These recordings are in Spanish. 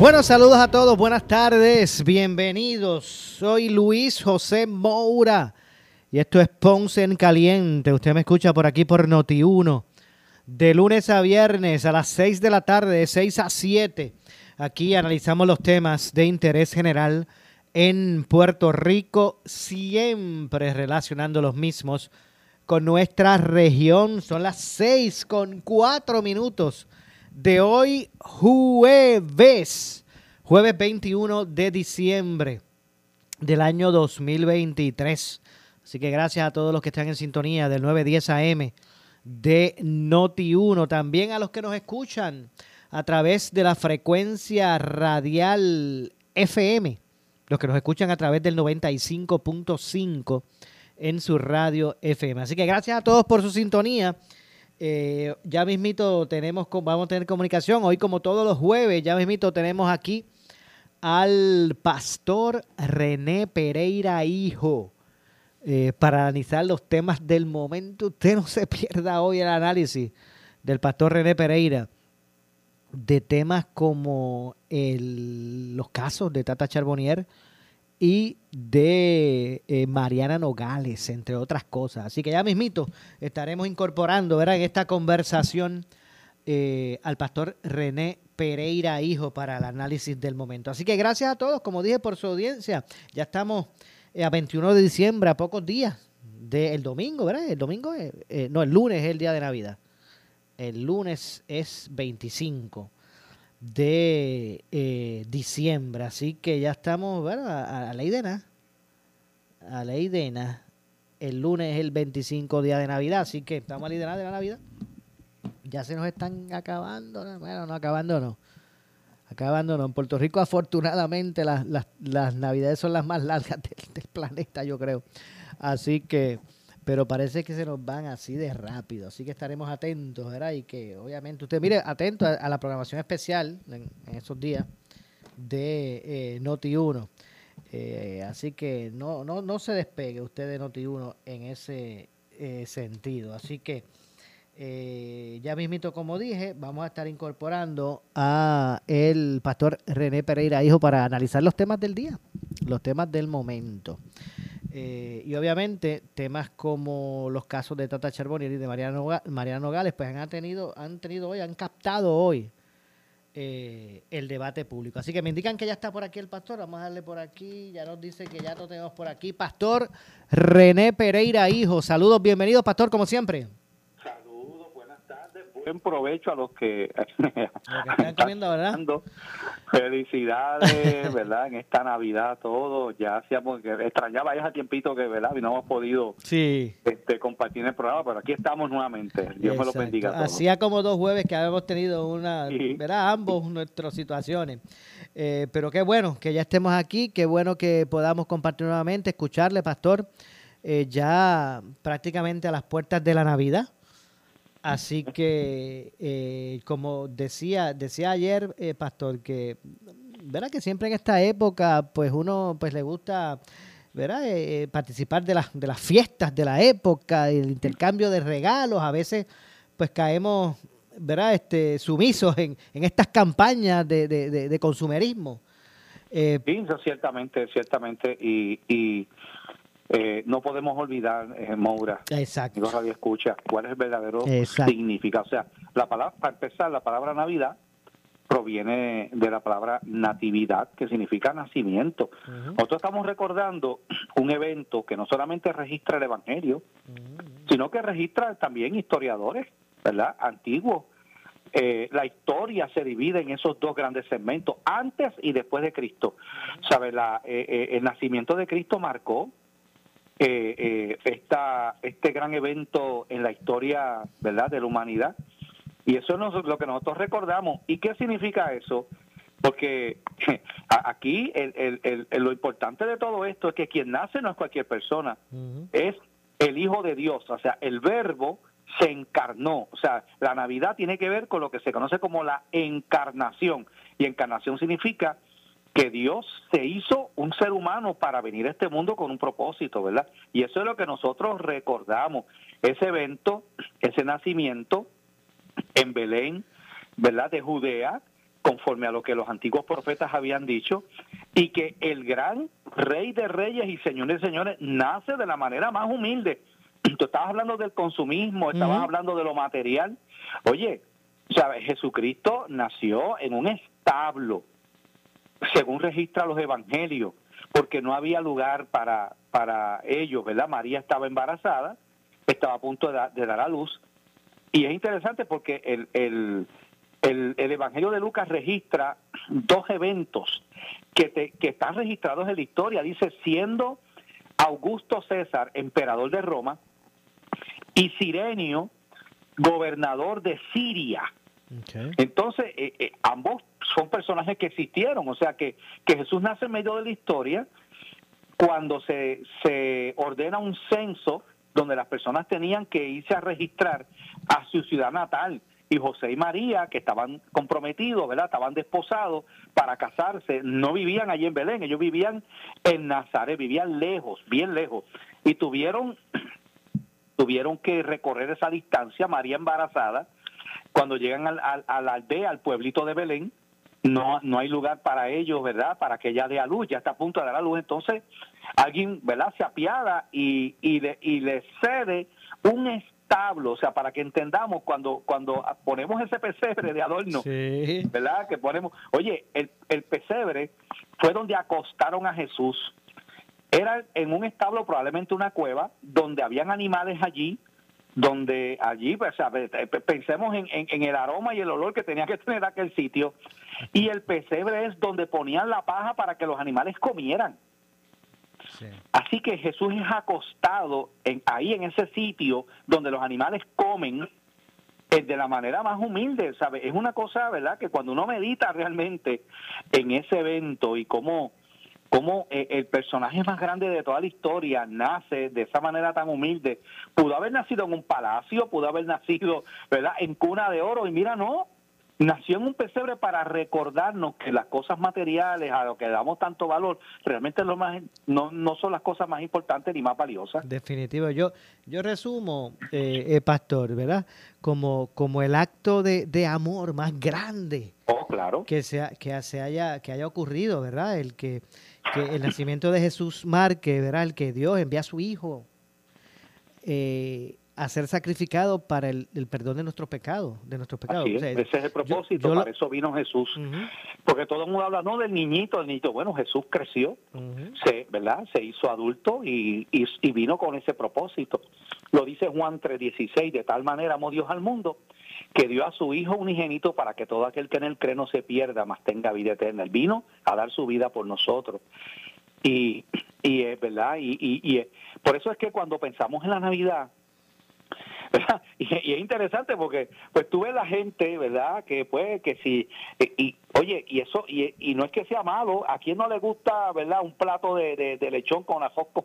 Buenos saludos a todos, buenas tardes, bienvenidos. Soy Luis José Moura y esto es Ponce en Caliente. Usted me escucha por aquí por Noti 1 de lunes a viernes a las 6 de la tarde, de 6 a 7. Aquí analizamos los temas de interés general en Puerto Rico, siempre relacionando los mismos con nuestra región. Son las seis con cuatro minutos de hoy, jueves, jueves 21 de diciembre del año 2023. Así que gracias a todos los que están en sintonía del 910 AM de Noti1, también a los que nos escuchan a través de la frecuencia radial FM los que nos escuchan a través del 95.5 en su radio FM. Así que gracias a todos por su sintonía. Eh, ya mismito tenemos, vamos a tener comunicación. Hoy como todos los jueves, ya mismito tenemos aquí al pastor René Pereira Hijo eh, para analizar los temas del momento. Usted no se pierda hoy el análisis del pastor René Pereira de temas como el, los casos de Tata Charbonnier y de eh, Mariana Nogales, entre otras cosas. Así que ya mismito estaremos incorporando ¿verdad? en esta conversación eh, al pastor René Pereira Hijo para el análisis del momento. Así que gracias a todos, como dije, por su audiencia. Ya estamos eh, a 21 de diciembre, a pocos días del domingo, ¿verdad? El domingo, no, el lunes es el día de Navidad el lunes es 25 de eh, diciembre, así que ya estamos a, la idena, a la idena. El lunes es el 25 día de Navidad, así que estamos a la idena de la Navidad. Ya se nos están acabando, bueno, no acabando, no. Acabando, no. En Puerto Rico, afortunadamente, las, las, Navidades son las más largas del planeta, yo creo. Así que pero parece que se nos van así de rápido. Así que estaremos atentos, ¿verdad? Y que obviamente usted mire, atento a, la programación especial en, esos días de eh, Noti1. Eh, así que no, no, no se despegue usted de Noti1 en ese eh, sentido. Así que ya mismito, como dije, vamos a estar incorporando a el pastor René Pereira, hijo, para analizar los temas del día, los temas del momento. Eh, y obviamente temas como los casos de Tata Charbonnier y de Mariano, Mariano Nogales, pues han tenido, han tenido hoy, han captado hoy eh, el debate público. Así que me indican que ya está por aquí el pastor, vamos a darle por aquí, ya nos dice que ya lo tenemos por aquí. Pastor René Pereira, hijo, saludos, bienvenidos, pastor, como siempre provecho a los que, están comiendo, ¿verdad? Felicidades, ¿verdad? En esta Navidad todo, ya hacíamos, que extrañaba ya hace tiempito que, ¿verdad? Y no hemos podido sí. este, compartir el programa, pero aquí estamos nuevamente. Dios me lo bendiga. Hacía como dos jueves que habíamos tenido una, ¿verdad? Ambos nuestras situaciones. Eh, pero qué bueno que ya estemos aquí, qué bueno que podamos compartir nuevamente, escucharle, Pastor, eh, ya prácticamente a las puertas de la Navidad. Así que, eh, como decía, decía ayer, eh, Pastor, que, ¿verdad? Que siempre en esta época, pues uno pues le gusta, ¿verdad? Eh, participar de, las de las fiestas de la época, el intercambio de regalos. A veces, pues caemos, ¿verdad? Este, sumisos en, en estas campañas de, de, de, consumerismo. sí, ciertamente, ciertamente. Y, y eh, no podemos olvidar, eh, Moura, Exacto. radio escucha, cuál es el verdadero significado. O sea, la palabra, para empezar, la palabra Navidad proviene de la palabra natividad, que significa nacimiento. Nosotros estamos recordando un evento que no solamente registra el Evangelio, sino que registra también historiadores, ¿verdad? Antiguos. Eh, la historia se divide en esos dos grandes segmentos, antes y después de Cristo. ¿Sabe? La, eh, el nacimiento de Cristo marcó eh, eh, esta, este gran evento en la historia verdad de la humanidad. Y eso es lo que nosotros recordamos. ¿Y qué significa eso? Porque aquí el, lo importante de todo esto es que quien nace no es cualquier persona, es el Hijo de Dios, o sea, el verbo se encarnó, o sea, la Navidad tiene que ver con lo que se conoce como la encarnación, y encarnación significa que Dios se hizo un ser humano para venir a este mundo con un propósito, ¿verdad? Y eso es lo que nosotros recordamos, ese evento, ese nacimiento en Belén, ¿verdad? De Judea, conforme a lo que los antiguos profetas habían dicho, y que el gran rey de reyes y señores de señores nace de la manera más humilde. Tú estabas hablando del consumismo, estabas hablando de lo material. Oye, ¿sabes? Jesucristo nació en un establo, según registra los evangelios, porque no había lugar para, para ellos, ¿verdad? María estaba embarazada, estaba a punto de, de dar a luz. Y es interesante porque el, el, el, Evangelio de Lucas registra dos eventos que, que están registrados en la historia. Dice, siendo Augusto César, emperador de Roma, y Sirenio, gobernador de Siria. Entonces, eh, eh, ambos son personajes que existieron, o sea que, que Jesús nace en medio de la historia cuando se, se ordena un censo donde las personas tenían que irse a registrar a su ciudad natal. Y José y María, que estaban comprometidos, ¿verdad? Estaban desposados para casarse, no vivían allí en Belén, ellos vivían en Nazaret, vivían lejos, bien lejos, y tuvieron, tuvieron que recorrer esa distancia, María embarazada, cuando llegan al, a la aldea, al pueblito de Belén, no, no hay lugar para ellos, ¿verdad? Para que ella dé a luz, ya está a punto de dar a luz, entonces alguien, ¿verdad? Se apiada y, y, le, y le cede un o sea, para que entendamos cuando cuando ponemos ese pesebre de adorno, ¿verdad? Que ponemos, oye, el, el pesebre fue donde acostaron a Jesús. Era en un establo, probablemente una cueva, donde habían animales allí, donde allí, pues, pensemos en, en, el aroma y el olor que tenía que tener aquel sitio, y el pesebre es donde ponían la paja para que los animales comieran. Así que Jesús es acostado en, ahí en ese sitio donde los animales comen eh, de la manera más humilde, ¿sabe? Es una cosa, ¿verdad? Que cuando uno medita realmente en ese evento y cómo, cómo eh, el personaje más grande de toda la historia nace de esa manera tan humilde, pudo haber nacido en un palacio, pudo haber nacido, ¿verdad? En cuna de oro y mira, no, nació en un pesebre para recordarnos que las cosas materiales a lo que damos tanto valor realmente lo más no, no son las cosas más importantes ni más valiosas. Definitivo. Yo yo resumo, eh, eh, pastor, ¿verdad? Como como el acto de, de amor más grande. Oh, claro. Que se, que se haya que haya ocurrido, ¿verdad? El que, que el nacimiento de Jesús marque, ¿verdad? El que Dios envía a su hijo. Eh, a ser sacrificado para el, perdón de nuestros pecados, de nuestros pecados. ese es el propósito, para eso vino Jesús. Porque todo el mundo habla, no, del niñito, del niñito. Bueno, Jesús creció, se, ¿verdad? Se hizo adulto y, y, vino con ese propósito. Lo dice Juan 3:16, de tal manera amó Dios al mundo que dio a su Hijo unigénito para que todo aquel que en él cree no se pierda, mas tenga vida eterna. Él vino a dar su vida por nosotros. Y, y es verdad, y, y, y por eso es que cuando pensamos en la Navidad, Y, es interesante porque pues tú ves la gente, ¿verdad? Que pues que si y, oye, y eso y, y, no es que sea malo, a quien no le gusta, ¿verdad? Un plato de, de, lechón con arroz con,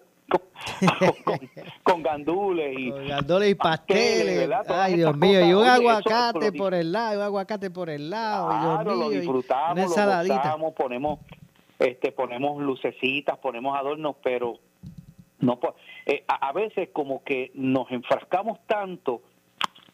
con, gandules y gandules y pasteles, ay Dios mío, y un aguacate por el lado, un aguacate por el lado, claro, lo disfrutamos, lo gozamos, ponemos este ponemos lucecitas, ponemos adornos, pero no eh, a, veces como que nos enfrascamos tanto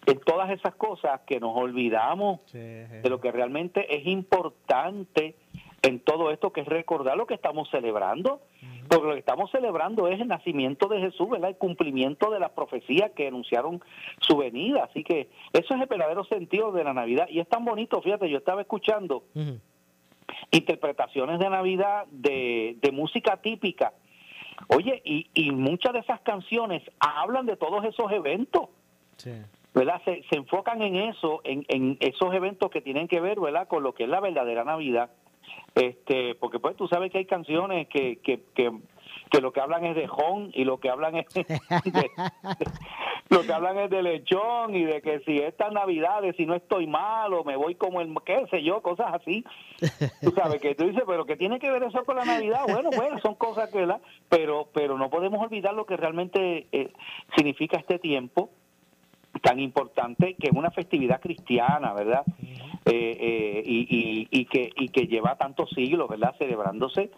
en todas esas cosas que nos olvidamos de lo que realmente es importante en todo esto, que es recordar lo que estamos celebrando, porque lo que estamos celebrando es el nacimiento de Jesús, ¿verdad? el cumplimiento de las profecías que anunciaron su venida, así que eso es el verdadero sentido de la Navidad, y es tan bonito, fíjate, yo estaba escuchando interpretaciones de Navidad de, de música típica, Oye, y, y muchas de esas canciones hablan de todos esos eventos. ¿verdad? Se, se, enfocan en eso, en, en, esos eventos que tienen que ver, ¿verdad? Con lo que es la verdadera Navidad. Este, porque pues tú sabes que hay canciones que, que, que que lo que hablan es de jón y lo que hablan es de, lo que hablan es de lechón y de que si estas navidades si no estoy mal o me voy como el qué sé yo cosas así. Tú sabes que tú dices pero que tiene que ver eso con la navidad bueno bueno son cosas que la pero pero no podemos olvidar lo que realmente eh, significa este tiempo tan importante que es una festividad cristiana verdad eh, eh, y, y, y que y que lleva tantos siglos verdad celebrándose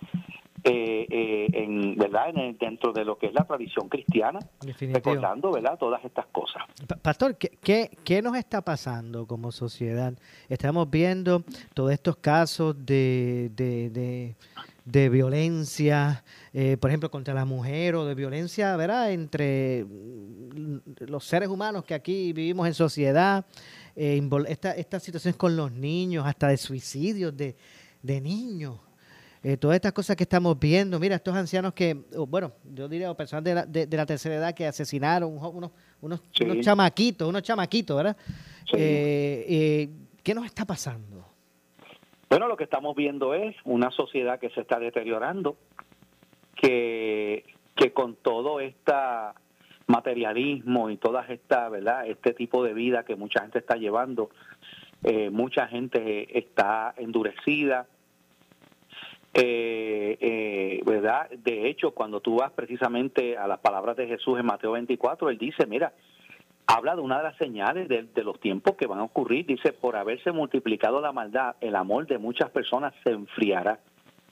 eh, eh, en verdad en dentro de lo que es la tradición cristiana recordando verdad todas estas cosas. Pastor ¿qué, ¿qué, nos está pasando como sociedad estamos viendo todos estos casos de, de, de, violencia eh, por ejemplo contra la mujer o de violencia verdad entre los seres humanos que aquí vivimos en sociedad eh, esta, estas situaciones con los niños hasta de suicidios de, de niños eh, todas estas cosas que estamos viendo, mira, estos ancianos que, bueno, yo diría, personas de la, de, la tercera edad que asesinaron, unos, unos, chamaquitos, unos chamaquitos, ¿verdad? Eh, eh, ¿Qué nos está pasando? Bueno, lo que estamos viendo es una sociedad que se está deteriorando, que, que con todo este materialismo y todas esta, ¿verdad? Este tipo de vida que mucha gente está llevando, mucha gente está endurecida, eh, eh, ¿verdad? De hecho, cuando tú vas precisamente a las palabras de Jesús en Mateo 24, él dice, mira, habla de una de las señales de, los tiempos que van a ocurrir, dice, por haberse multiplicado la maldad, el amor de muchas personas se enfriará.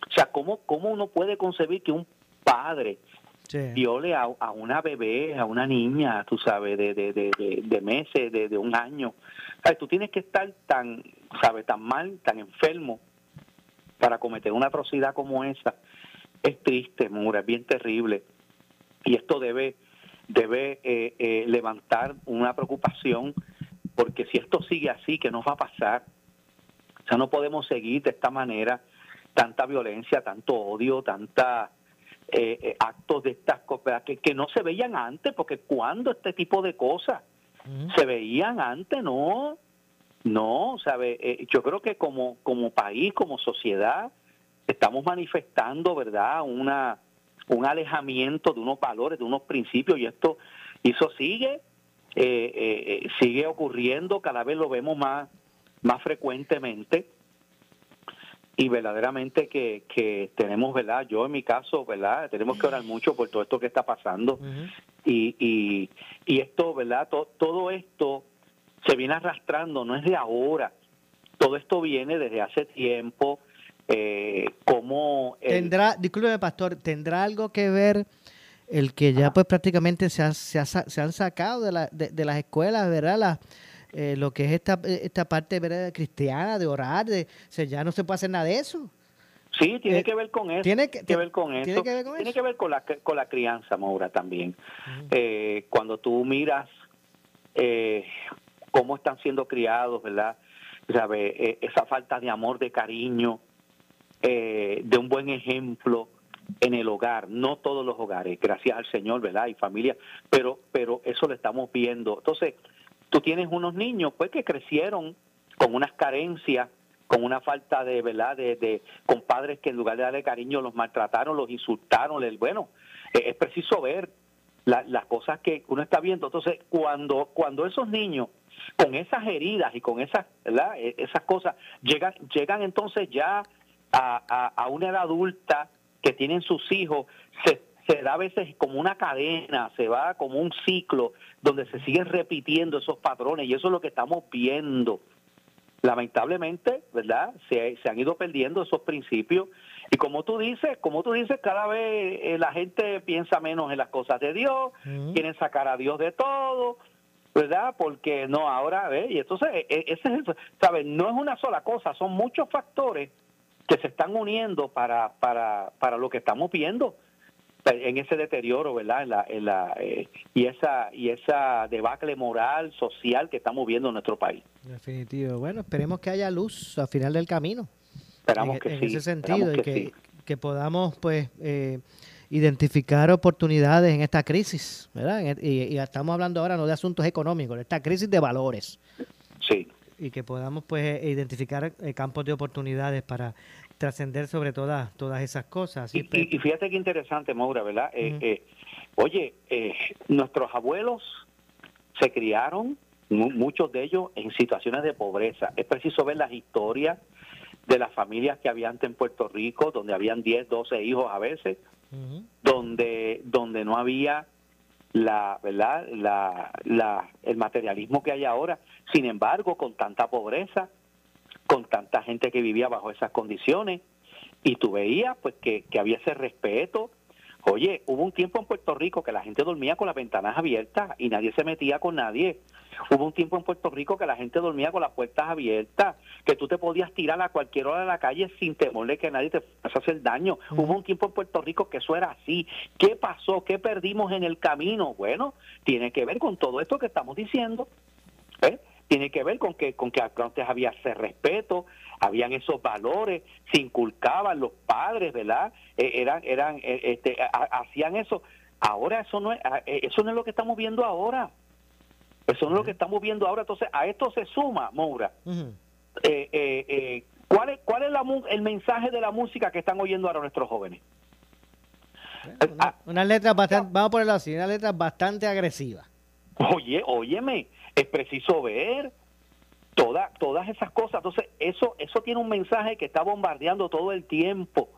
O sea, ¿cómo, cómo uno puede concebir que un padre viole a, una bebé, a una niña, tú sabes, de, de, de, de meses, de, un año? O sea, tú tienes que estar tan, ¿sabes?, tan mal, tan enfermo para cometer una atrocidad como esa es triste, Mura, es bien terrible. Y esto debe, debe eh, eh, levantar una preocupación, porque si esto sigue así, ¿qué nos va a pasar? O sea, no podemos seguir de esta manera tanta violencia, tanto odio, tanta eh, actos de estas cosas que, que no se veían antes, porque cuando este tipo de cosas se veían antes, no, no, sabe, eh, yo creo que como como país, como sociedad, estamos manifestando, ¿verdad? Una un alejamiento de unos valores, de unos principios y esto y eso sigue eh, eh, sigue ocurriendo, cada vez lo vemos más más frecuentemente y verdaderamente que, que tenemos, ¿verdad? Yo en mi caso, ¿verdad? Tenemos que orar mucho por todo esto que está pasando y, y, y esto, ¿verdad? todo esto se viene arrastrando, no es de ahora. Todo esto viene desde hace tiempo. Eh, como tendrá, disculpe pastor, tendrá algo que ver el que ya pues prácticamente se, se, se han sacado de, la, de, las escuelas, ¿verdad? La, eh, lo que es esta, esta parte ¿verdad? cristiana de orar, de, ya no se puede hacer nada de eso. Sí, tiene eh, que ver con eso. Tiene que, ver con eso. Tiene que ver con, tiene que ver con la, con la crianza, Maura, también. cuando tú miras eh, cómo están siendo criados, ¿verdad? ¿Sabe? Eh, esa falta de amor, de cariño, eh, de un buen ejemplo en el hogar, no todos los hogares, gracias al Señor, ¿verdad? Y familia, pero, pero eso lo estamos viendo. Entonces, tú tienes unos niños, pues, que crecieron con unas carencias, con una falta de, ¿verdad? De, de con padres que en lugar de darle cariño los maltrataron, los insultaron. Bueno, eh, es preciso ver las cosas que uno está viendo. Entonces, cuando, cuando esos niños con esas heridas y con esas, e, esas cosas, llegan, llegan entonces ya a, a, una edad adulta que tienen sus hijos, se, se da a veces como una cadena, se va como un ciclo donde se siguen repitiendo esos patrones y eso es lo que estamos viendo. Lamentablemente, ¿verdad? Se, se han ido perdiendo esos principios y como tú dices, como tú dices, cada vez eh, la gente piensa menos en las cosas de Dios, quieren sacar a Dios de todo, ¿verdad? Porque no, ahora, ¿ves? Y entonces, e, e, ese es ¿sabes? No es una sola cosa, son muchos factores que se están uniendo para, para, para lo que estamos viendo en ese deterioro, ¿verdad? En la, en la, eh, y esa y esa debacle moral, social que estamos viendo en nuestro país. Definitivo. Bueno, esperemos que haya luz al final del camino. Esperamos que en ese sentido y que, que, podamos, pues, eh, identificar oportunidades en esta crisis, ¿verdad? Y, estamos hablando ahora no de asuntos económicos, de esta crisis de valores. Sí. y que podamos pues identificar campos de oportunidades para trascender sobre todas todas esas cosas. Y, fíjate qué interesante, Maura, ¿verdad? oye, nuestros abuelos se criaron, muchos de ellos en situaciones de pobreza. Es preciso ver las historias de las familias que había antes en Puerto Rico, donde habían 10, 12 hijos a veces, donde, donde no había la, ¿verdad? La, la, el materialismo que hay ahora. Sin embargo, con tanta pobreza, con tanta gente que vivía bajo esas condiciones, y tú veías pues que, que había ese respeto, Oye, hubo un tiempo en Puerto Rico que la gente dormía con las ventanas abiertas y nadie se metía con nadie. Hubo un tiempo en Puerto Rico que la gente dormía con las puertas abiertas, que tú te podías tirar a cualquier hora de la calle sin temor que nadie te fuese a hacer daño. Hubo un tiempo en Puerto Rico que eso era así. ¿Qué pasó? ¿Qué perdimos en el camino? Bueno, tiene que ver con todo esto que estamos diciendo. ¿eh? tiene que ver con que con que antes había ese respeto, habían esos valores, se inculcaban los padres, ¿verdad? Eh, eran eran eh, este, hacían eso. Ahora eso no es eh, eso no es lo que estamos viendo ahora. Eso no es lo que estamos viendo ahora. Entonces a esto se suma, Moura. ¿Cuál es cuál es la, el mensaje de la música que están oyendo ahora nuestros jóvenes? Una, letra bastante, vamos a ponerlo así, una letra bastante agresiva. Oye, óyeme, es preciso ver toda, todas esas cosas. Entonces, eso, eso tiene un mensaje que está bombardeando todo el tiempo.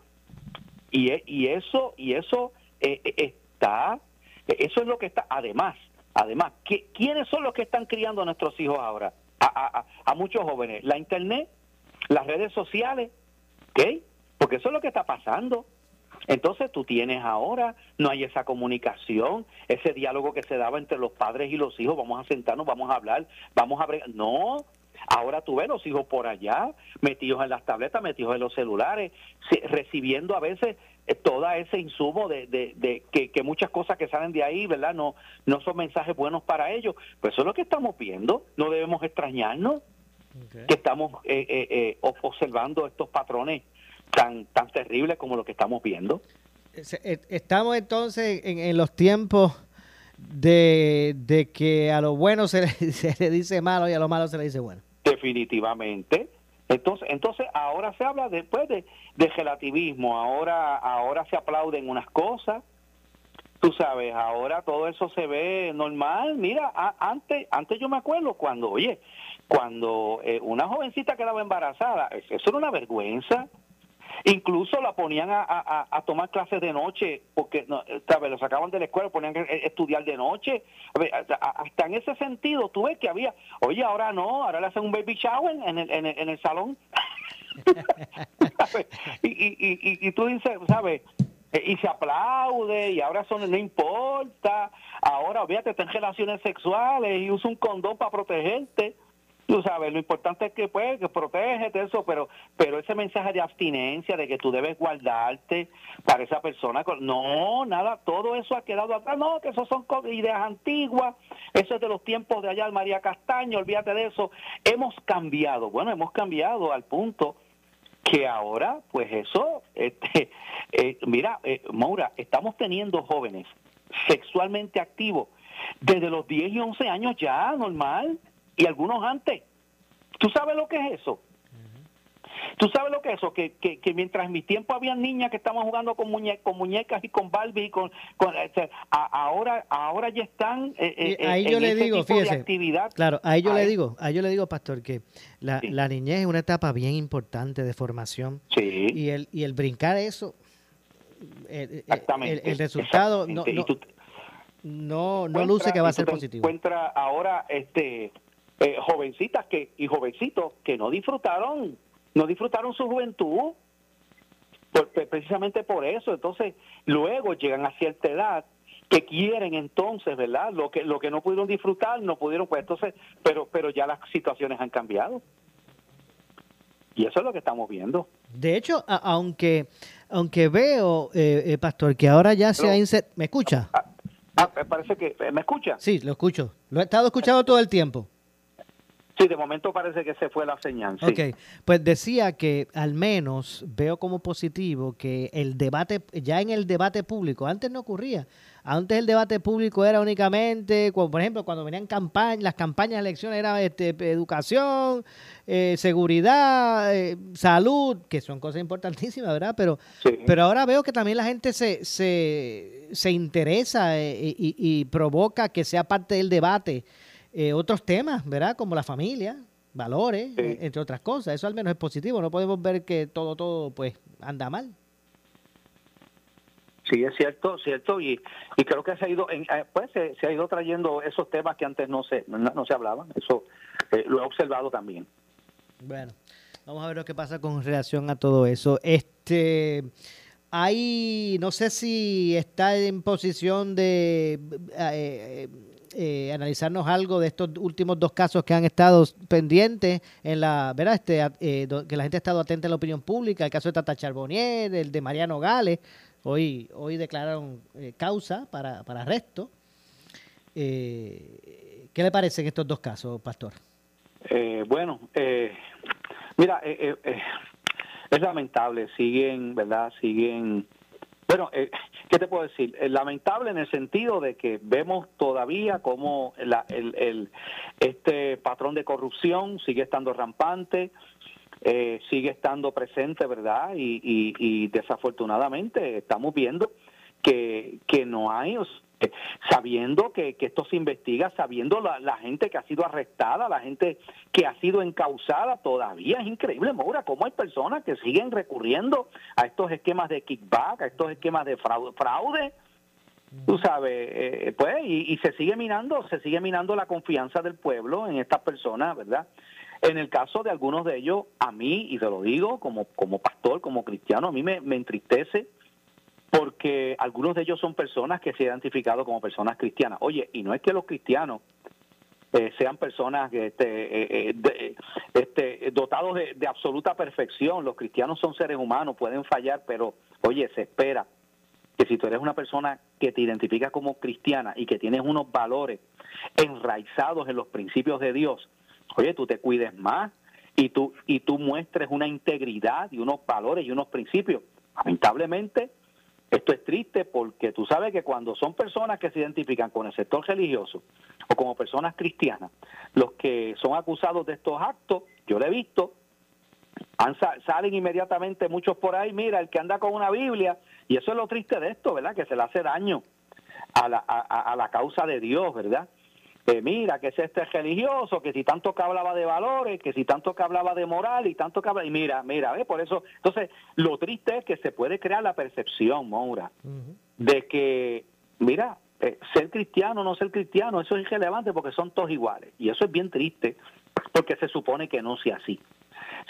Y, e, y eso, y eso eh, eh, está, eso es lo que está, además, además, ¿quiénes son los que están criando a nuestros hijos ahora? A, muchos jóvenes. La internet, las redes sociales, ¿ok? Porque eso es lo que está pasando. Entonces tú tienes ahora, no hay esa comunicación, ese diálogo que se daba entre los padres y los hijos, vamos a sentarnos, vamos a hablar, vamos a... No, ahora tú ves los hijos por allá, metidos en las tabletas, metidos en los celulares, recibiendo a veces todo ese insumo de, de, que, muchas cosas que salen de ahí, ¿verdad? No, no son mensajes buenos para ellos. Pues eso es lo que estamos viendo, no debemos extrañarnos que estamos eh, eh, observando estos patrones tan, tan terrible como lo que estamos viendo. Eh, estamos entonces en, los tiempos de, que a lo bueno se le, dice malo y a lo malo se le dice bueno. Definitivamente. Entonces, entonces ahora se habla después de, de relativismo, ahora, ahora se aplauden unas cosas, tú sabes, ahora todo eso se ve normal. Mira, antes, antes yo me acuerdo cuando, oye, cuando eh, una jovencita quedaba embarazada, eso era una vergüenza. Incluso la ponían a, tomar clases de noche, porque no, ¿sabes? lo sacaban de la escuela, ponían a estudiar de noche. Hasta en ese sentido, tú ves que había, oye, ahora no, ahora le hacen un baby shower en el, en el, en el salón. y, y, y, y tú dices, ¿sabes? E, y se aplaude y ahora eso no importa. Ahora, fíjate, ten relaciones sexuales y usa un condón para protegerte tú sabes, lo importante es que pues que protégete eso, pero pero ese mensaje de abstinencia de que tú debes guardarte para esa persona, no, nada, todo eso ha quedado atrás, no, que eso son ideas antiguas, eso es de los tiempos de allá María Castaño, olvídate de eso. Hemos cambiado, bueno, hemos cambiado al punto que ahora, pues eso, este, eh, mira, eh, Maura, estamos teniendo jóvenes sexualmente activos desde los 10 y 11 años ya, normal y algunos antes. ¿Tú sabes lo que es eso? ¿Tú sabes lo que es eso? Que, que, mientras en mi tiempo había niñas que estaban jugando con, con muñecas y con Barbie y con... Este, ahora ahora ya están eh, eh ahí yo le digo, fíjese, actividad. Claro, ahí yo le digo, ahí yo le digo, pastor, que la, la niñez es una etapa bien importante de formación. Sí. Y el, y el brincar eso, el, el, resultado no, no, no, luce que va a ser positivo. Encuentra ahora este eh, jovencitas que y jovencitos que no disfrutaron, no disfrutaron su juventud, precisamente por eso. Entonces, luego llegan a cierta edad que quieren entonces, ¿verdad? Lo que lo que no pudieron disfrutar, no pudieron, pues entonces, pero pero ya las situaciones han cambiado. Y eso es lo que estamos viendo. De hecho, aunque aunque veo, eh, eh, pastor, que ahora ya se ha. ¿Me escucha? Ah, ah, parece que... ¿Me escucha? Sí, lo escucho. Lo he estado escuchando todo el tiempo. Sí, de momento parece que se fue la señal. Sí. Ok, pues decía que al menos veo como positivo que el debate, ya en el debate público, antes no ocurría, Antes el debate público era únicamente, por ejemplo, cuando venían campañas, las campañas de elecciones era este, educación, eh, seguridad, eh, salud, que son cosas importantísimas, ¿verdad? Pero, pero ahora veo que también la gente se, se, se interesa eh, y, y, provoca que sea parte del debate otros temas, ¿verdad? Como la familia, valores, entre otras cosas. Eso al menos es positivo. No podemos ver que todo, todo, pues, anda mal. Sí, es cierto, cierto, y, y creo que se ha ido, eh, pues se, ha ido trayendo esos temas que antes no se, no, se hablaban, eso eh, lo he observado también. Bueno, vamos a ver lo que pasa con relación a todo eso. Este, hay, no sé si está en posición de eh, analizarnos algo de estos últimos dos casos que han estado pendientes en la, ¿verdad? Este, que la gente ha estado atenta en la opinión pública, el caso de Tata Charbonnier, el de Mariano Gales, Hoy, hoy declararon eh, causa para, para arresto. Eh, ¿Qué le parecen estos dos casos, Pastor? Eh, bueno, mira, es lamentable, siguen, ¿verdad? Siguen... Bueno, ¿qué te puedo decir? lamentable en el sentido de que vemos todavía cómo el, el, este patrón de corrupción sigue estando rampante, eh, sigue estando presente, ¿verdad? Y, y, desafortunadamente estamos viendo que, que no hay, sabiendo que, que, esto se investiga, sabiendo la, la, gente que ha sido arrestada, la gente que ha sido encausada, todavía es increíble, Maura, cómo hay personas que siguen recurriendo a estos esquemas de kickback, a estos esquemas de fraude, fraude tú sabes, eh, pues, y, y, se sigue minando, se sigue minando la confianza del pueblo en estas personas, ¿verdad? En el caso de algunos de ellos, a mí, y te lo digo como, como pastor, como cristiano, a mí me, entristece porque algunos de ellos son personas que se han identificado como personas cristianas. Oye, y no es que los cristianos eh, sean personas este, eh, eh, este, dotados de, de, absoluta perfección. Los cristianos son seres humanos, pueden fallar, pero oye, se espera que si tú eres una persona que te identifica como cristiana y que tienes unos valores enraizados en los principios de Dios, oye, tú te cuides más y tú, y tú muestres una integridad y unos valores y unos principios. Lamentablemente, esto es triste porque tú sabes que cuando son personas que se identifican con el sector religioso o como personas cristianas, los que son acusados de estos actos, yo lo he visto, salen inmediatamente muchos por ahí, mira, el que anda con una Biblia, y eso es lo triste de esto, ¿verdad? Que se le hace daño a la, a la causa de Dios, ¿verdad? Mira, que es este religioso, que si tanto que hablaba de valores, que si tanto que hablaba de moral y tanto que hablaba, y mira, mira, ¿ves? por eso, entonces, lo triste es que se puede crear la percepción, Moura, de que, mira, eh, ser cristiano o no ser cristiano, eso es irrelevante porque son todos iguales, y eso es bien triste, porque se supone que no sea así.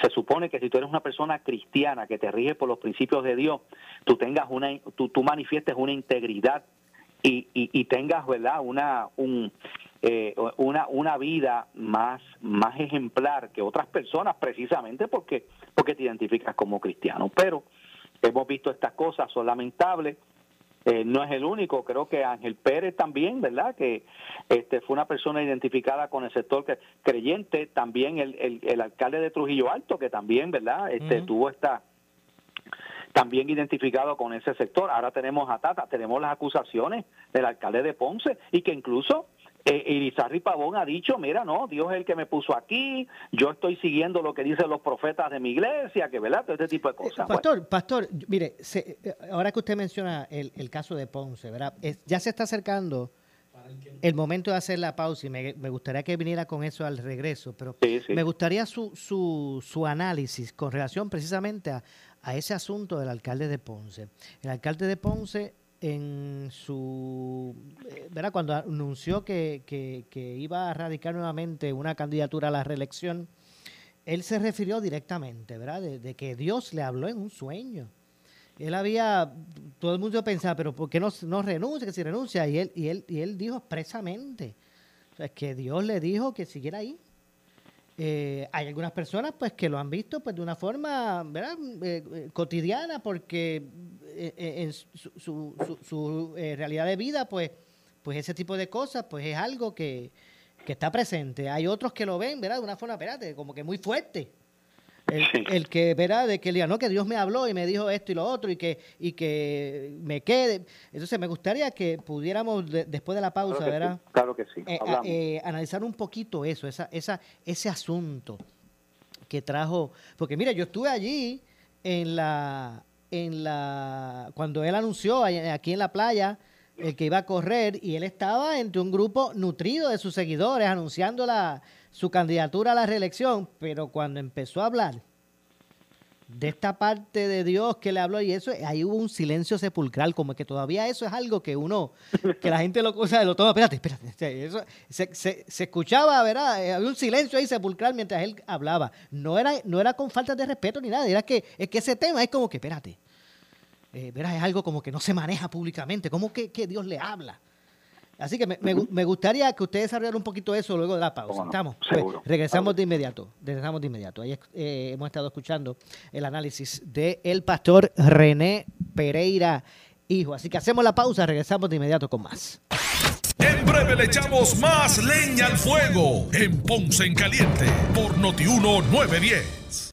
Se supone que si tú eres una persona cristiana que te rige por los principios de Dios, tú tengas una, tú, tú manifiestes una integridad y, y, y tengas, ¿verdad? Una, un, eh, una, una vida más, más ejemplar que otras personas precisamente porque, porque te identificas como cristiano. Pero hemos visto estas cosas, son lamentables. Eh, no es el único, creo que Ángel Pérez también, ¿verdad? Que este fue una persona identificada con el sector creyente, también el, el, alcalde de Trujillo Alto, que también, ¿verdad? Este, Tuvo esta, también identificado con ese sector. Ahora tenemos a Tata, tenemos las acusaciones del alcalde de Ponce y que incluso eh, Irizarry Pavón ha dicho, mira, no, Dios es el que me puso aquí, yo estoy siguiendo lo que dicen los profetas de mi iglesia, que verdad, todo este tipo de cosas. pastor, pastor, mire, ahora que usted menciona el, caso de Ponce, ¿verdad? ya se está acercando el momento de hacer la pausa y me, gustaría que viniera con eso al regreso, pero me gustaría su, su, su análisis con relación precisamente a, a ese asunto del alcalde de Ponce. El alcalde de Ponce en su, eh, ¿verdad? Cuando anunció que, que, iba a radicar nuevamente una candidatura a la reelección, él se refirió directamente, ¿verdad? De, que Dios le habló en un sueño. Él había, todo el mundo pensaba, pero ¿por qué no, no renuncia? Que si renuncia. Y él, y él, y él dijo expresamente, que Dios le dijo que siguiera ahí. Eh, hay algunas personas pues que lo han visto pues de una forma ¿verdad? Eh, eh, cotidiana porque en su, su, realidad de vida pues pues ese tipo de cosas pues es algo que, está presente hay otros que lo ven ¿verdad? de una forma espérate como que muy fuerte el, que verá de que el día no que Dios me habló y me dijo esto y lo otro y que y que me quede entonces me gustaría que pudiéramos después de la pausa ¿verdad? claro que sí eh, eh, analizar un poquito eso esa esa ese asunto que trajo. Porque mira yo estuve allí en la en la cuando él anunció aquí en la playa el que iba a correr y él estaba entre un grupo nutrido de sus seguidores anunciando la su candidatura a la reelección, pero cuando empezó a hablar de esta parte de Dios que le habló y eso, ahí hubo un silencio sepulcral, como que todavía eso es algo que uno, que la gente lo, cosa, lo toma, espérate, espérate, eso, se, escuchaba, ¿verdad? Eh, había un silencio ahí sepulcral mientras él hablaba. No era, no era con falta de respeto ni nada, era que, es que ese tema es como que, espérate, eh. Es algo como que no se maneja públicamente, como que Dios le habla. Así que me, me, gustaría que ustedes desarrollara un poquito eso luego de la pausa. ¿Estamos? Pues, regresamos de inmediato. Regresamos de inmediato. Ahí eh, hemos estado escuchando el análisis del el pastor René Pereira, hijo. Así que hacemos la pausa, regresamos de inmediato con más. En breve le echamos más leña al fuego en Ponce en Caliente por Notiuno 910.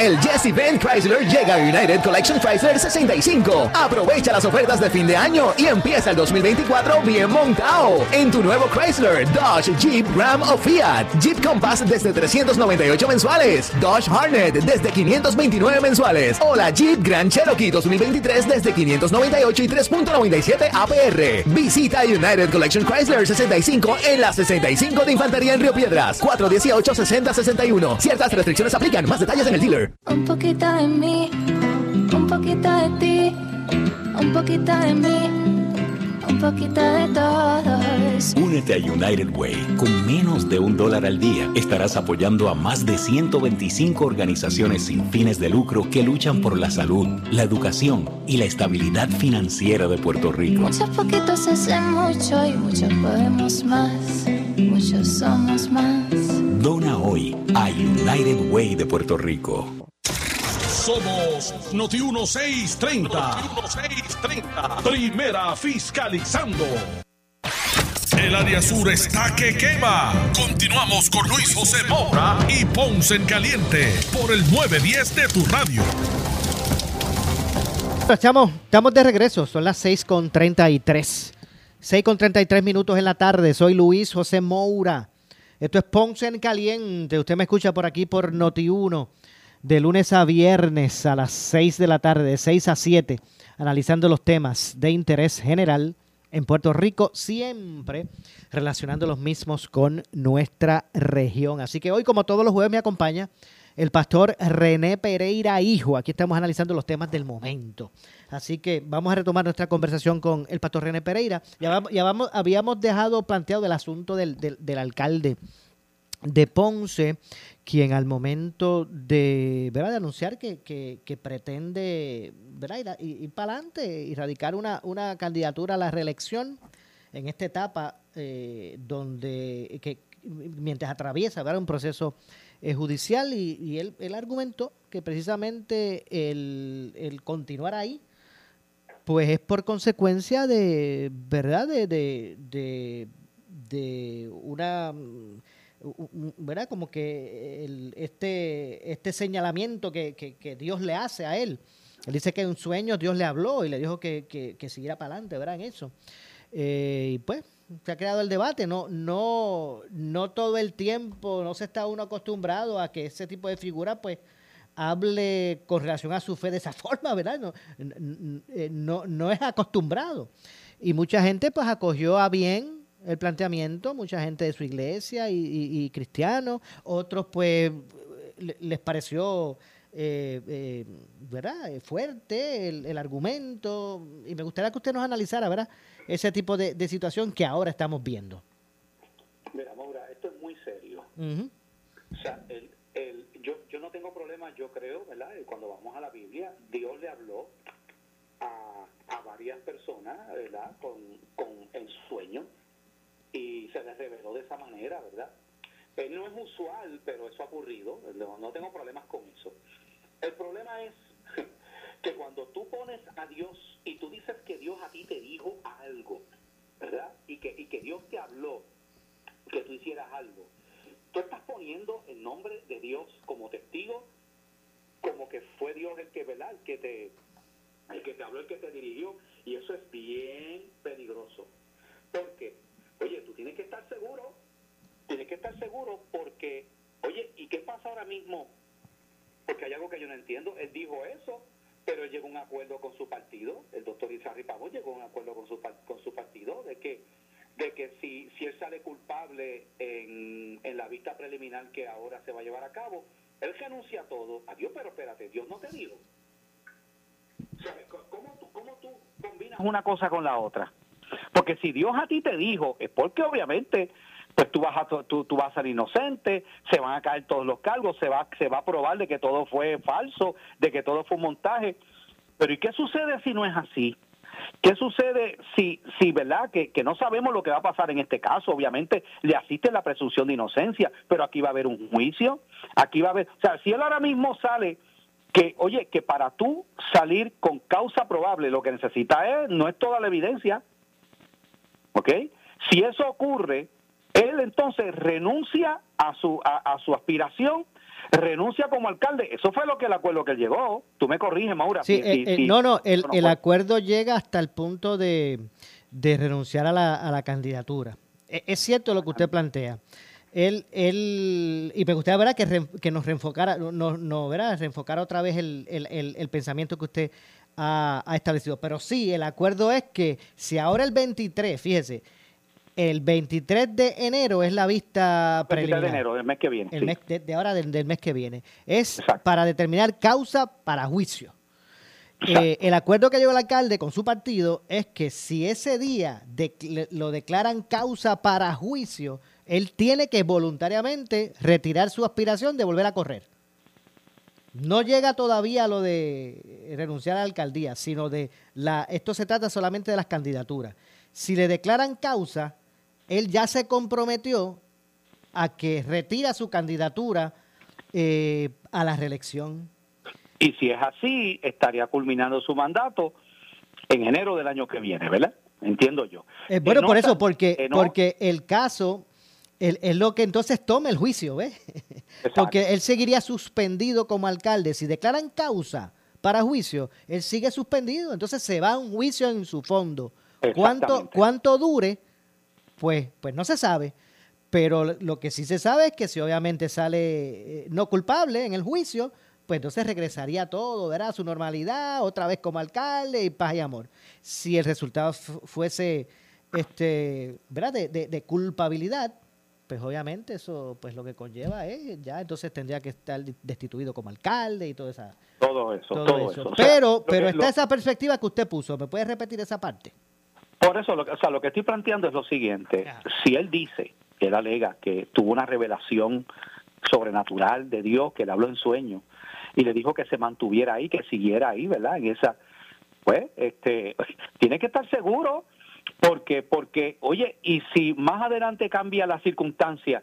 El Jesse Benz Chrysler llega a United Collection Chrysler 65. Aprovecha las ofertas de fin de año y empieza el 2024 bien montado en tu nuevo Chrysler, Dodge, Jeep, Ram o Fiat. Jeep Compass desde 398 mensuales. Dodge Harnet desde 529 mensuales. O la Jeep Grand Cherokee 2023 desde 598 y 3.97 APR. Visita United Collection Chrysler 65 en la 65 de Infantería en Río Piedras. 418-6061. Ciertas restricciones aplican. Más detalles en el dealer. Un poquito de mí, un poquito de ti, un poquito de mí, un poquito de todos. Únete a United Way. Con menos de un dólar al día estarás apoyando a más de 125 organizaciones sin fines de lucro que luchan por la salud, la educación y la estabilidad financiera de Puerto Rico. Muchos poquitos hacen mucho y muchos podemos más. Muchos somos más. Dona hoy a United Way de Puerto Rico. Somos Noti 1630. Noti 1630. Primera fiscalizando. El área sur está que quema. Continuamos con Luis José Moura y Ponce en Caliente por el 910 de tu radio. Estamos, estamos de regreso, son las 6 con 33. 6 con 33 minutos en la tarde. Soy Luis José Moura. Esto es Ponce en Caliente. Usted me escucha por aquí por Noti1 de lunes a viernes a las 6 de la tarde, de 6 a 7, analizando los temas de interés general en Puerto Rico, siempre relacionando los mismos con nuestra región. Así que hoy, como todos los jueves, me acompaña el pastor René Pereira Hijo. Aquí estamos analizando los temas del momento. Así que vamos a retomar nuestra conversación con el pastor René Pereira. Ya, habíamos dejado planteado el asunto del, del alcalde de Ponce, quien al momento de, anunciar que, pretende ¿verdad? ir, para adelante y radicar una, candidatura a la reelección en esta etapa eh, donde mientras atraviesa un proceso eh, judicial y, él, él, argumentó que precisamente el, continuar ahí pues es por consecuencia de, ¿verdad? De, de, de, una, ¿verdad? Como que este, este señalamiento que, Dios le hace a él. Él dice que en un sueño Dios le habló y le dijo que, que, siguiera para adelante, ¿verdad? Eso. Eh, y pues se ha creado el debate, no, no, no todo el tiempo, no se está uno acostumbrado a que ese tipo de figura pues hable con relación a su fe de esa forma, ¿verdad? No, eh, no, no es acostumbrado. Y mucha gente pues acogió a bien el planteamiento, mucha gente de su iglesia y, cristianos, otros pues les pareció eh, eh, ¿verdad? fuerte el, el, argumento y me gustaría que usted nos analizara ¿verdad? ese tipo de, situación que ahora estamos viendo. Mira, Maura, esto es muy serio. O sea, el, no yo creo, ¿verdad? Cuando vamos a la Biblia, Dios le habló a, a varias personas, ¿verdad? Con, con el sueño y se les reveló de esa manera, ¿verdad? Él no es usual, pero eso ha ocurrido, no tengo problemas con eso. El problema es que cuando tú pones a Dios y tú dices que Dios a ti te dijo algo, ¿verdad? Y que, y que Dios te habló que tú hicieras algo, tú estás poniendo el nombre de Dios como testigo, como que fue Dios el que, ¿verdad? El que te, el que te habló, el que te dirigió, y eso es bien peligroso. Porque, oye, tú tienes que estar seguro, tienes que estar seguro porque, oye, ¿y qué pasa ahora mismo? Porque hay algo que yo no entiendo. Él dijo eso, pero llegó a un acuerdo con su partido, el doctor Isarri Pavón llegó a un acuerdo con su, con su partido de que de que si, si él sale culpable en, en la vista preliminar que ahora se va a llevar a cabo, él renuncia a todo. Adiós, pero espérate, Dios no te dijo. ¿Cómo tú, ¿Cómo tú combinas una cosa con la otra? Porque si Dios a ti te dijo, es porque obviamente pues tú vas a tú, vas a ser inocente, se van a caer todos los cargos, se va se va a probar de que todo fue falso, de que todo fue un montaje. Pero ¿y qué sucede si no es así? ¿Qué sucede si, si verdad, que, que no sabemos lo que va a pasar en este caso? Obviamente le asiste la presunción de inocencia, pero aquí va a haber un juicio, aquí va a haber, o sea, si él ahora mismo sale que, oye, que para tú salir con causa probable lo que necesita es, no es toda la evidencia, ¿ok? Si eso ocurre, él entonces renuncia a su, a, su aspiración renuncia como alcalde. Eso fue lo que el acuerdo que llegó. Tú me corriges, Maura. Sí, eh, eh, no, no, el, el acuerdo llega hasta el punto de, de renunciar a la, a la, candidatura. E, es cierto lo que usted plantea. Él, él, y me gustaría ¿verdad? Que, que nos reenfocara, no, no, ¿verdad? reenfocara otra vez el, el, el pensamiento que usted ha, ha, establecido. Pero sí, el acuerdo es que si ahora el 23, fíjese, el 23 de enero es la vista preliminar. 23 de enero, del mes que viene. El mes de, ahora del, mes que viene. Es para determinar causa para juicio. Eh, el acuerdo que llegó el alcalde con su partido es que si ese día lo declaran causa para juicio, él tiene que voluntariamente retirar su aspiración de volver a correr. No llega todavía lo de renunciar a la alcaldía, sino de la. Esto se trata solamente de las candidaturas. Si le declaran causa, él ya se comprometió a que retira su candidatura eh, a la reelección. Y si es así, estaría culminando su mandato en enero del año que viene, ¿verdad? Entiendo yo. Eh, bueno, por eso, porque, porque el caso es lo que entonces toma el juicio, ¿ves? Porque él seguiría suspendido como alcalde. Si declaran causa para juicio, él sigue suspendido. Entonces se va a un juicio en su fondo. ¿Cuánto, cuánto dure? Pues, pues no se sabe. Pero lo que sí se sabe es que si obviamente sale eh, no culpable en el juicio, pues entonces regresaría todo, ¿verdad? A su normalidad, otra vez como alcalde y paz y amor. Si el resultado fuese, este, ¿verdad? De, de, culpabilidad, pues obviamente eso, pues lo que conlleva es, ya entonces tendría que estar destituido como alcalde y todo esa, todo eso. Todo, eso. Pero, pero está esa perspectiva que usted puso. ¿Me puede repetir esa parte? Por eso, lo, o sea, lo que estoy planteando es lo siguiente. Si él dice, que él alega que tuvo una revelación sobrenatural de Dios, que le habló en sueño, y le dijo que se mantuviera ahí, que siguiera ahí, ¿verdad? En esa, pues, este, tiene que estar seguro, porque, porque, oye, y si más adelante cambia la circunstancia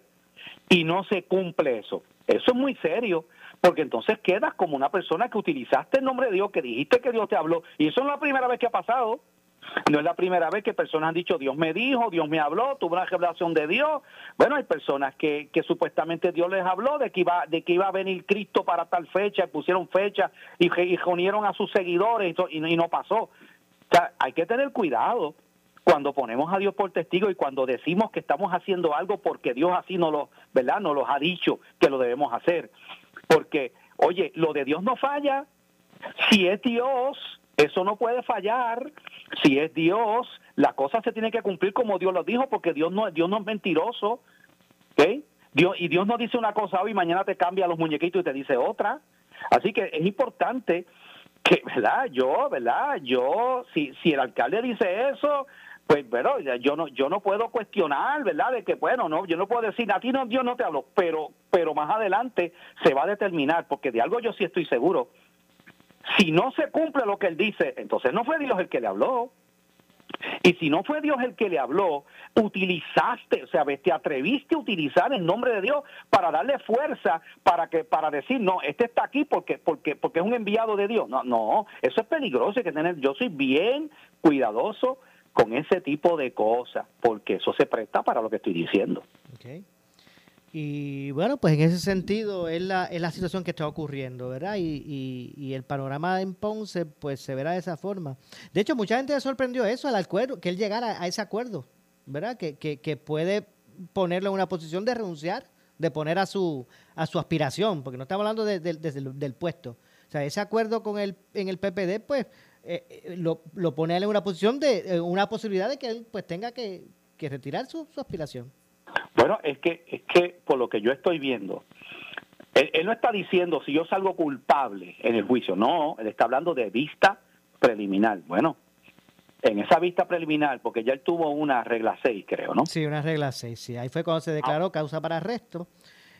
y no se cumple eso, Eso es muy serio, porque entonces quedas como una persona que utilizaste el nombre de Dios, que dijiste que Dios te habló, y eso no es la primera vez que ha pasado. No es la primera vez que personas han dicho, Dios me dijo, Dios me habló, tuve una revelación de Dios. Bueno, hay personas que, que supuestamente Dios les habló de que iba de que iba a venir Cristo para tal fecha, y pusieron fecha y, y reunieron a sus seguidores y, y no pasó. O sea, hay que tener cuidado cuando ponemos a Dios por testigo y cuando decimos que estamos haciendo algo porque Dios así no lo, ¿verdad? Nos los ha dicho que lo debemos hacer. Porque, oye, lo de Dios no falla. Si es Dios, eso no puede fallar. Si es Dios, la cosa se tiene que cumplir como Dios lo dijo, porque Dios no, Dios no es mentiroso. Dios, y Dios no dice una cosa hoy mañana te cambia los muñequitos y te dice otra. Así que es importante que, ¿verdad? Yo, ¿verdad? Yo, si, si el alcalde dice eso, pues pero yo no yo no puedo cuestionar verdad de que bueno no yo no puedo decir a ti no Dios no te habló pero pero más adelante se va a determinar porque de algo yo sí estoy seguro si no se cumple lo que él dice entonces no fue Dios el que le habló y si no fue Dios el que le habló, utilizaste, o sea, te atreviste a utilizar el nombre de Dios para darle fuerza, para que para decir, no, este está aquí porque porque porque es un enviado de Dios. No, no, eso es peligroso, hay que tener yo soy bien cuidadoso con ese tipo de cosas, porque eso se presta para lo que estoy diciendo. Y bueno, pues en ese sentido es la, es la situación que está ocurriendo, ¿verdad? Y, y, el panorama en Ponce, pues se verá de esa forma. De hecho, mucha gente sorprendió eso, al acuerdo, que él llegara a ese acuerdo, ¿verdad? Que, que, que puede ponerlo en una posición de renunciar, de poner a su, a su aspiración, porque no estamos hablando de, del puesto. O sea, ese acuerdo con el, en el PPD, pues eh, eh, lo, lo, pone él en una posición de eh, una posibilidad de que él pues tenga que, retirar su, aspiración. Bueno, es que es que por lo que yo estoy viendo, él, no está diciendo si yo salgo culpable en el juicio, no, él está hablando de vista preliminar. Bueno, en esa vista preliminar, porque ya él tuvo una regla 6, creo, ¿no? Sí, una regla 6, sí. Ahí fue cuando se declaró ah. causa para arresto.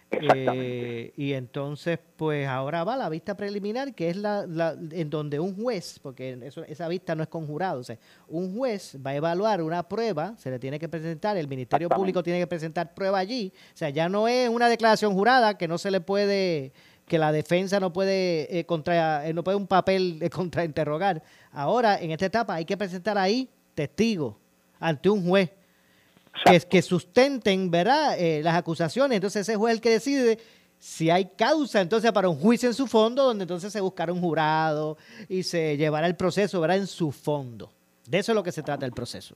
Eh, y entonces, pues ahora va la vista preliminar, que es la, en donde un juez, porque esa vista no es conjurado, o sea, un juez va a evaluar una prueba, se le tiene que presentar, el Ministerio Público tiene que presentar prueba allí, o sea, ya no es una declaración jurada que no se le puede, que la defensa no puede eh, contra, eh, no puede un papel de contrainterrogar. Ahora, en esta etapa hay que presentar ahí testigos ante un juez que, que sustenten ¿verdad? Eh, las acusaciones. Entonces ese juez es el que decide si hay causa entonces para un juicio en su fondo, donde entonces se buscará un jurado y se llevará el proceso ¿verdad? en su fondo. De eso es lo que se trata el proceso.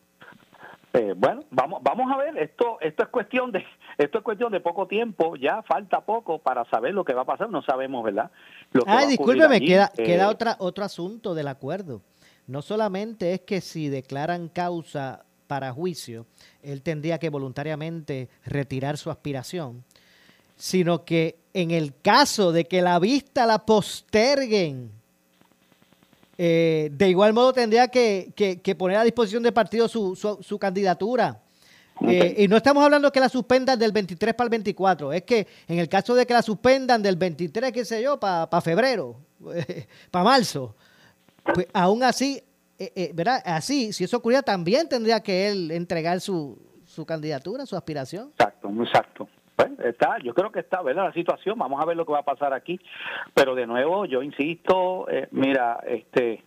Eh, bueno, vamos vamos a ver, esto esto es cuestión de esto es cuestión de poco tiempo, ya falta poco para saber lo que va a pasar, no sabemos, ¿verdad? Lo ah, discúlpeme, queda queda eh, otra otro asunto del acuerdo. No solamente es que si declaran causa para juicio, él tendría que voluntariamente retirar su aspiración, sino que en el caso de que la vista la posterguen, eh, de igual modo tendría que, poner a disposición del partido su, su, candidatura. Eh, y no estamos hablando que la suspendan del 23 para el 24, es que en el caso de que la suspendan del 23, qué sé yo, para febrero, para marzo, pues aún así eh, eh, ¿verdad? Así, si eso ocurría, también tendría que él entregar su, su candidatura, su aspiración. Exacto, exacto. Pues está, yo creo que está, ¿verdad? La situación, vamos a ver lo que va a pasar aquí, pero de nuevo, yo insisto, eh, mira, este,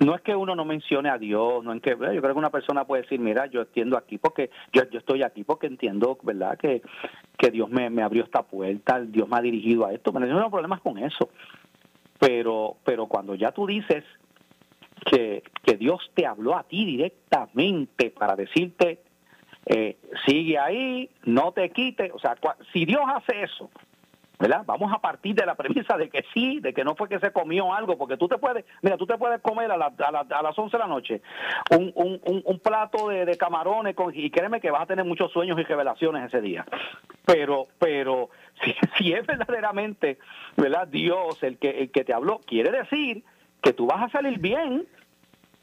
no es que uno no mencione a Dios, no es que yo creo que una persona puede decir, mira, yo entiendo aquí porque yo, yo estoy aquí porque entiendo, ¿verdad? Que, que Dios me, me abrió esta puerta, Dios me ha dirigido a esto, pero no tengo problemas con eso. Pero pero cuando ya tú dices que, que Dios te habló a ti directamente para decirte, eh, sigue ahí, no te quite. O sea, si Dios hace eso, ¿verdad? Vamos a partir de la premisa de que sí, de que no fue que se comió algo, porque tú te puedes, mira, tú te puedes comer a, la, a, a las 11 de la noche un, un, un, plato de, camarones con, y créeme que vas a tener muchos sueños y revelaciones ese día. Pero, pero si, si es verdaderamente, ¿verdad? Dios el que, el que te habló, quiere decir que tú vas a salir bien,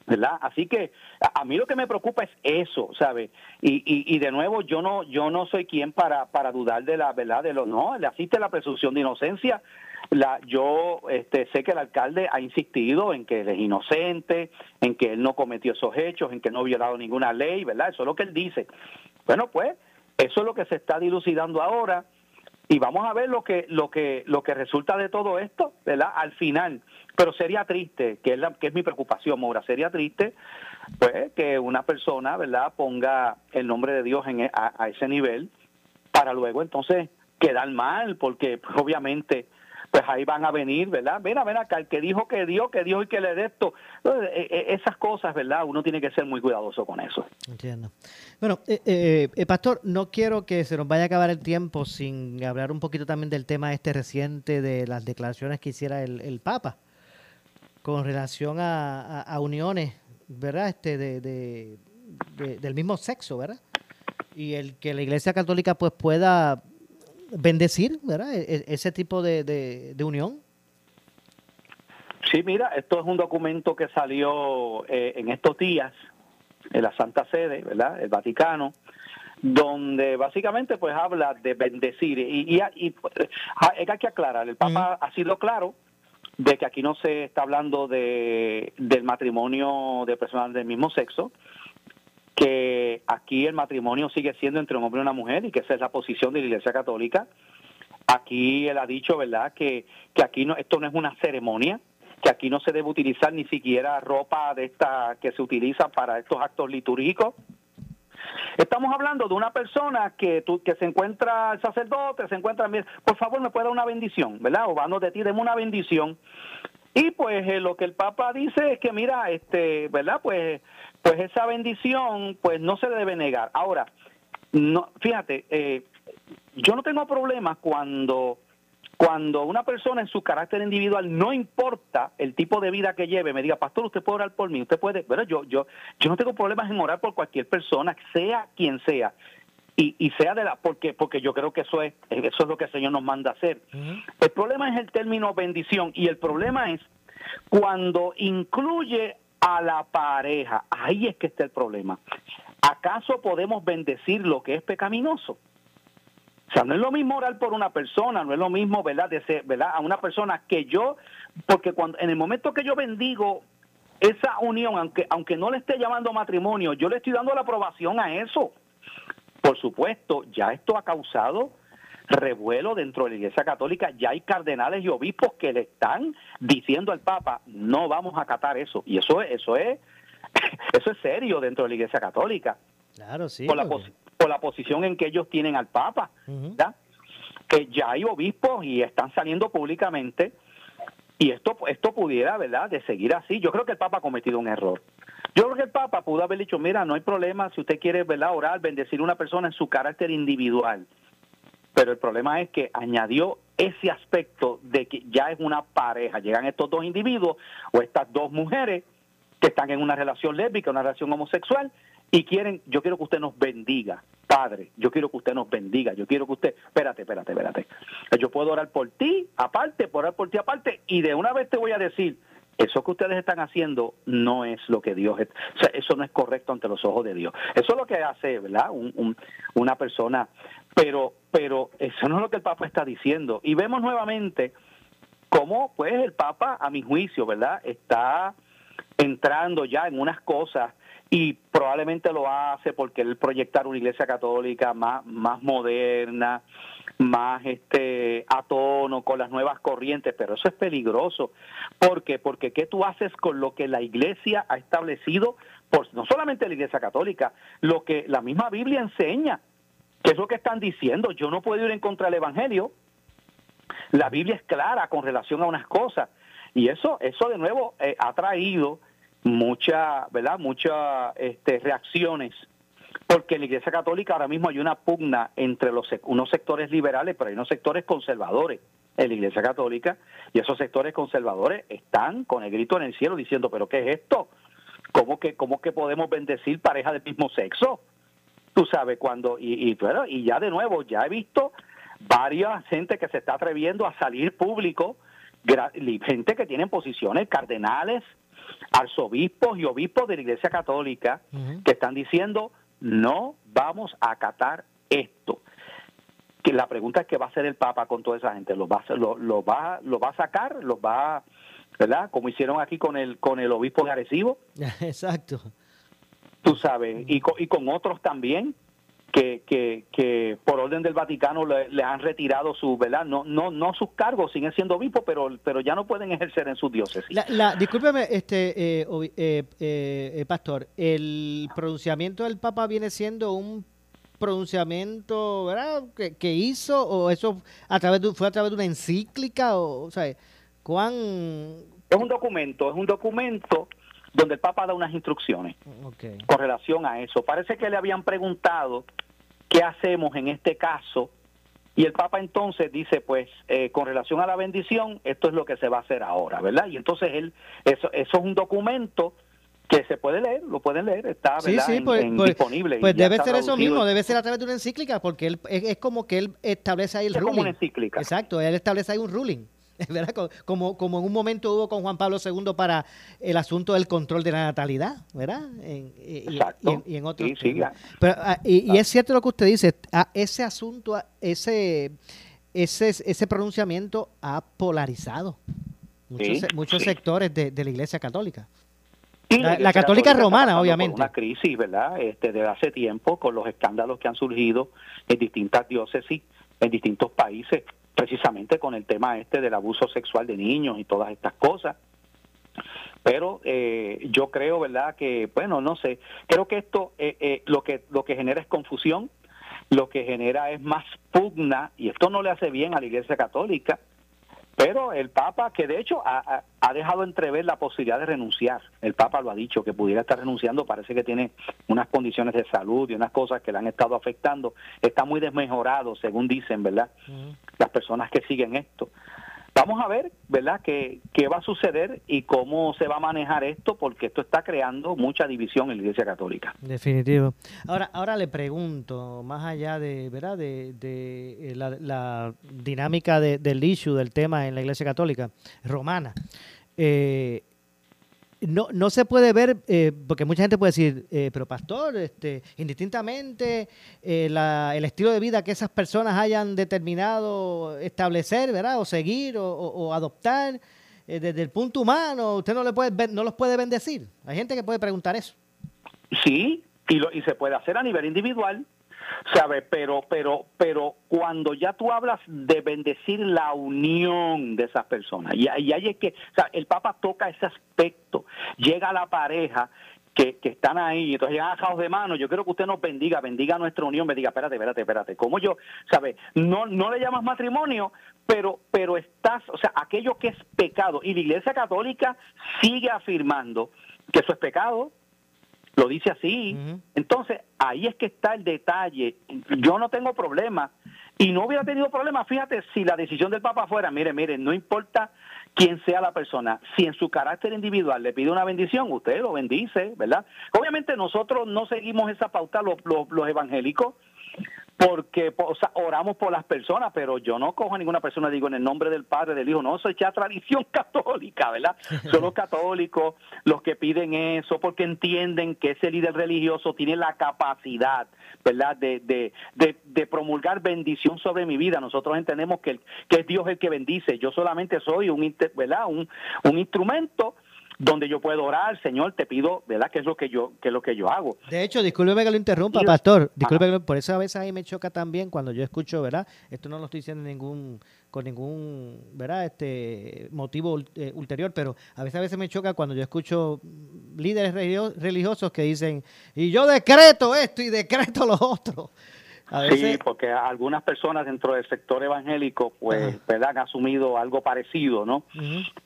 ¿verdad? Así que a, mí lo que me preocupa es eso, ¿sabes? Y, y, de nuevo yo no yo no soy quien para para dudar de la verdad de lo no, le asiste la presunción de inocencia. La, yo este, sé que el alcalde ha insistido en que él es inocente, en que él no cometió esos hechos, en que no ha violado ninguna ley, ¿verdad? Eso es lo que él dice. Bueno, pues eso es lo que se está dilucidando ahora y vamos a ver lo que lo que lo que resulta de todo esto, ¿verdad? Al final, pero sería triste, que es la, que es mi preocupación, Mora, sería triste pues que una persona, ¿verdad?, ponga el nombre de Dios en, e, a, ese nivel para luego entonces quedar mal, porque pues, obviamente pues ahí van a venir, ¿verdad? Mira, ven acá, el que dijo que Dios, que Dios y que le dé esto. Eh, eh, esas cosas, ¿verdad? Uno tiene que ser muy cuidadoso con eso. Entiendo. Bueno, eh, Pastor, no quiero que se nos vaya a acabar el tiempo sin hablar un poquito también del tema este reciente de las declaraciones que hiciera el, Papa con relación a, uniones, ¿verdad? Este de, del mismo sexo, ¿verdad? Y el que la Iglesia Católica pues pueda bendecir, ¿verdad? E, e, ese tipo de, de, unión. Sí, mira, esto es un documento que salió eh, en estos días en la Santa Sede, ¿verdad? El Vaticano, donde básicamente pues habla de bendecir y, y, y ah, hay que aclarar, el Papa ha sido claro de que aquí no se está hablando de del matrimonio de personas del mismo sexo, que aquí el matrimonio sigue siendo entre un hombre y una mujer y que esa es la posición de la Iglesia Católica. Aquí él ha dicho, ¿verdad?, que, que aquí no, esto no es una ceremonia, que aquí no se debe utilizar ni siquiera ropa de esta que se utiliza para estos actos litúrgicos. Estamos hablando de una persona que, tú, que se encuentra el sacerdote, se encuentra, por favor me puede dar una bendición, ¿verdad? O vamos de ti, deme una bendición. Y pues eh, lo que el Papa dice es que, mira, este, ¿verdad? Pues pues esa bendición pues no se debe negar. Ahora, no, fíjate, eh, yo no tengo problemas cuando cuando una persona en su carácter individual no importa el tipo de vida que lleve, me diga, pastor, usted puede orar por mí, usted puede, bueno, yo yo yo no tengo problemas en orar por cualquier persona, sea quien sea. Y, y sea de la porque porque yo creo que eso es eso es lo que el Señor nos manda hacer. El problema es el término bendición y el problema es cuando incluye a la pareja. Ahí es que está el problema. ¿Acaso podemos bendecir lo que es pecaminoso? O sea, no es lo mismo orar por una persona, no es lo mismo, ¿verdad? De ser, ¿verdad? A una persona que yo, porque cuando en el momento que yo bendigo esa unión, aunque aunque no le esté llamando matrimonio, yo le estoy dando la aprobación a eso. Por supuesto, ya esto ha causado revuelo dentro de la Iglesia Católica. Ya hay cardenales y obispos que le están diciendo al Papa, no vamos a acatar eso. Y eso, eso es eso es serio dentro de la Iglesia Católica. Claro, sí. Por la, por la posición en que ellos tienen al Papa. Que ya hay obispos y están saliendo públicamente. Y esto, esto pudiera, ¿verdad?, de seguir así. Yo creo que el Papa ha cometido un error. Yo creo que el Papa pudo haber dicho, mira, no hay problema si usted quiere, ¿verdad?, orar, bendecir a una persona en su carácter individual pero el problema es que añadió ese aspecto de que ya es una pareja, llegan estos dos individuos o estas dos mujeres que están en una relación lésbica, una relación homosexual y quieren, yo quiero que usted nos bendiga, padre, yo quiero que usted nos bendiga, yo quiero que usted, espérate, espérate, espérate, yo puedo orar por ti aparte, puedo orar por ti aparte y de una vez te voy a decir, eso que ustedes están haciendo no es lo que Dios o sea, eso no es correcto ante los ojos de Dios. Eso es lo que hace, ¿verdad? una persona, pero, pero eso no es lo que el Papa está diciendo. Y vemos nuevamente cómo, pues, el Papa, a mi juicio, ¿verdad? Está entrando ya en unas cosas y probablemente lo hace porque él proyectar una iglesia católica más, más moderna, más este a tono con las nuevas corrientes, pero eso es peligroso. ¿Por qué? Porque ¿qué tú haces con lo que la iglesia ha establecido? Por, no solamente la iglesia católica, lo que la misma Biblia enseña, que es lo que están diciendo, yo no puedo ir en contra del evangelio. La Biblia es clara con relación a unas cosas y eso eso de nuevo eh, ha traído mucha, ¿verdad? Muchas este, reacciones porque en la Iglesia Católica ahora mismo hay una pugna entre los unos sectores liberales, pero hay unos sectores conservadores en la Iglesia Católica, y esos sectores conservadores están con el grito en el cielo diciendo, pero ¿qué es esto? ¿Cómo que, cómo que podemos bendecir parejas del mismo sexo? Tú sabes, cuando, y, y, y ya de nuevo, ya he visto varias gente que se está atreviendo a salir público, gente que tienen posiciones cardenales, arzobispos y obispos de la Iglesia Católica, que están diciendo, no vamos a acatar esto. Que la pregunta es qué va a hacer el Papa con toda esa gente. ¿Lo va, lo, lo va, lo va a sacar? ¿Lo va, verdad? Como hicieron aquí con el con el obispo de Arecibo. Exacto. Tú sabes, y con, y con otros también. Que, que, que por orden del Vaticano le, han retirado su, ¿verdad? No, no, no sus cargos, siguen siendo obispos, pero, pero ya no pueden ejercer en sus diócesis. La, discúlpeme, este, eh, eh, eh, pastor, el pronunciamiento del Papa viene siendo un pronunciamiento, ¿verdad? Que, hizo o eso a través de, fue a través de una encíclica o, o sea, cuán es un documento, es un documento donde el Papa da unas instrucciones con relación a eso. Parece que le habían preguntado qué hacemos en este caso y el Papa entonces dice, pues, eh, con relación a la bendición, esto es lo que se va a hacer ahora, ¿verdad? Y entonces él, eso, eso es un documento que se puede leer, lo pueden leer, está sí, sí, pues, pues, disponible. Pues debe ser eso mismo, debe ser a través de una encíclica, porque él, es, como que él establece ahí el ruling. Como una encíclica. Exacto, él establece ahí un ruling. ¿verdad? Como, como en un momento hubo con Juan Pablo II para el asunto del control de la natalidad, ¿verdad? y, en otros. Pero, ah, y, es cierto lo que usted dice, ah, ese asunto, ah, ese, ese, ese pronunciamiento ha polarizado muchos, muchos sectores de, la Iglesia Católica. La, católica romana, obviamente. Una crisis, ¿verdad? Este, desde hace tiempo, con los escándalos que han surgido en distintas diócesis, en distintos países precisamente con el tema este del abuso sexual de niños y todas estas cosas. Pero eh, yo creo, ¿verdad? Que, bueno, no sé, creo que esto eh, eh, lo, que, lo que genera es confusión, lo que genera es más pugna, y esto no le hace bien a la Iglesia Católica, pero el Papa, que de hecho ha, dejado entrever la posibilidad de renunciar, el Papa lo ha dicho, que pudiera estar renunciando, parece que tiene unas condiciones de salud y unas cosas que le han estado afectando, está muy desmejorado, según dicen, ¿verdad? Las personas que siguen esto. Vamos a ver, ¿verdad?, qué, qué va a suceder y cómo se va a manejar esto, porque esto está creando mucha división en la Iglesia Católica. Definitivo. Ahora, ahora le pregunto, más allá de, ¿verdad?, de, de eh, la, dinámica del issue, del tema en la Iglesia Católica romana, eh, no, no se puede ver, eh, porque mucha gente puede decir, eh, pero pastor, este, indistintamente eh, el estilo de vida que esas personas hayan determinado establecer, ¿verdad? O seguir o, adoptar desde el punto humano, usted no le puede no los puede bendecir. Hay gente que puede preguntar eso. Sí, y, lo, y se puede hacer a nivel individual. ¿Sabe? Pero, pero, pero cuando ya tú hablas de bendecir la unión de esas personas, y, y ahí es que, o sea, el Papa toca ese aspecto, llega a la pareja que, que, están ahí, entonces llegan ajados de mano, yo quiero que usted nos bendiga, bendiga nuestra unión, me diga, espérate, espérate, espérate, ¿cómo yo, sabe? No, no le llamas matrimonio, pero, pero estás, o sea, aquello que es pecado, y la Iglesia Católica sigue afirmando que eso es pecado, lo dice así. Entonces, ahí es que está el detalle. Yo no tengo problema. Y no hubiera tenido problema, fíjate, si la decisión del Papa fuera, mire, mire, no importa quién sea la persona, si en su carácter individual le pide una bendición, usted lo bendice, ¿verdad? Obviamente nosotros no seguimos esa pauta, los, los, los evangélicos, porque o sea, oramos por las personas, pero yo no cojo a ninguna persona, digo en el nombre del Padre, del Hijo, no, eso es ya tradición católica, ¿verdad? Son los católicos los que piden eso porque entienden que ese líder religioso tiene la capacidad, ¿verdad?, de, de, de, promulgar bendición sobre mi vida. Nosotros entendemos que, que es Dios el que bendice, yo solamente soy un, ¿verdad? un, un instrumento donde yo puedo orar, Señor, te pido, ¿verdad? Que es lo que yo, que es lo que yo hago. De hecho, discúlpeme que lo interrumpa, pastor. Discúlpeme, por eso a veces ahí me choca también cuando yo escucho, ¿verdad? Esto no lo estoy diciendo ningún, con ningún, ¿verdad? Este motivo eh, ulterior, pero a veces a veces me choca cuando yo escucho líderes religiosos que dicen, y yo decreto esto y decreto lo otro. Sí, porque algunas personas dentro del sector evangélico, pues, ¿verdad? han asumido algo parecido, ¿no?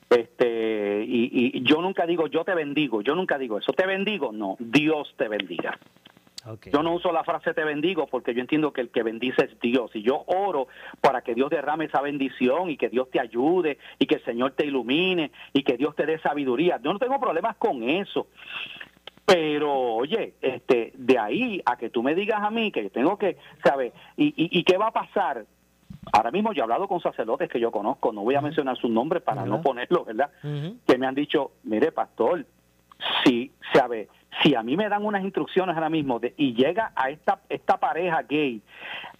Este y, yo nunca digo yo te bendigo, yo nunca digo eso, te bendigo, no, Dios te bendiga. Yo no uso la frase te bendigo porque yo entiendo que el que bendice es Dios y yo oro para que Dios derrame esa bendición y que Dios te ayude y que el Señor te ilumine y que Dios te dé sabiduría. Yo no tengo problemas con eso. Pero, oye, de ahí a que tú me digas a mí que tengo que, ¿sabes? ¿Y, y, qué va a pasar? Ahora mismo yo he hablado con sacerdotes que yo conozco, no voy a mencionar sus nombres para no ponerlo, ¿verdad? Que me han dicho, mire, pastor, si, ¿sabe? Si a mí me dan unas instrucciones ahora mismo de, y llega a esta, esta pareja gay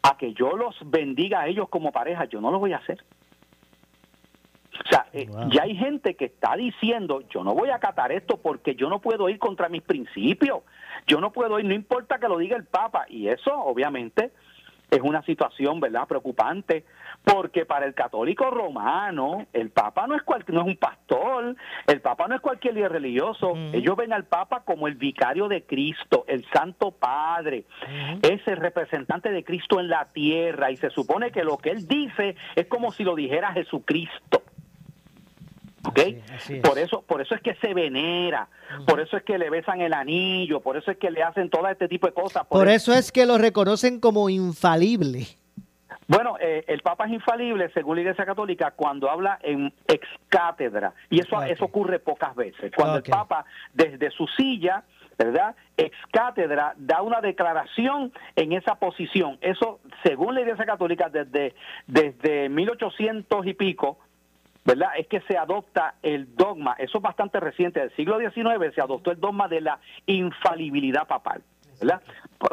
a que yo los bendiga a ellos como pareja, yo no lo voy a hacer. O sea, eh, ya hay gente que está diciendo, yo no voy a acatar esto porque yo no puedo ir contra mis principios, yo no puedo ir, no importa que lo diga el Papa. Y eso, obviamente, es una situación, ¿verdad?, preocupante, porque para el católico romano, el Papa no es, cual, no es un pastor, el Papa no es cualquier líder religioso, ellos ven al Papa como el vicario de Cristo, el Santo Padre, es el representante de Cristo en la tierra, y se supone que lo que él dice es como si lo dijera Jesucristo. ¿Okay? por eso por eso es que se venera, por eso es que le besan el anillo, por eso es que le hacen todo este tipo de cosas. Por, eso, es que lo reconocen como infalible. Bueno, eh, el Papa es infalible, según la Iglesia Católica, cuando habla en ex cátedra, y eso, eso ocurre pocas veces. Cuando el Papa, desde su silla, ¿verdad? Ex cátedra da una declaración en esa posición. Eso, según la Iglesia Católica, desde, desde 1800 y pico, ¿verdad? Es que se adopta el dogma, eso es bastante reciente, del siglo XIX se adoptó el dogma de la infalibilidad papal, ¿verdad?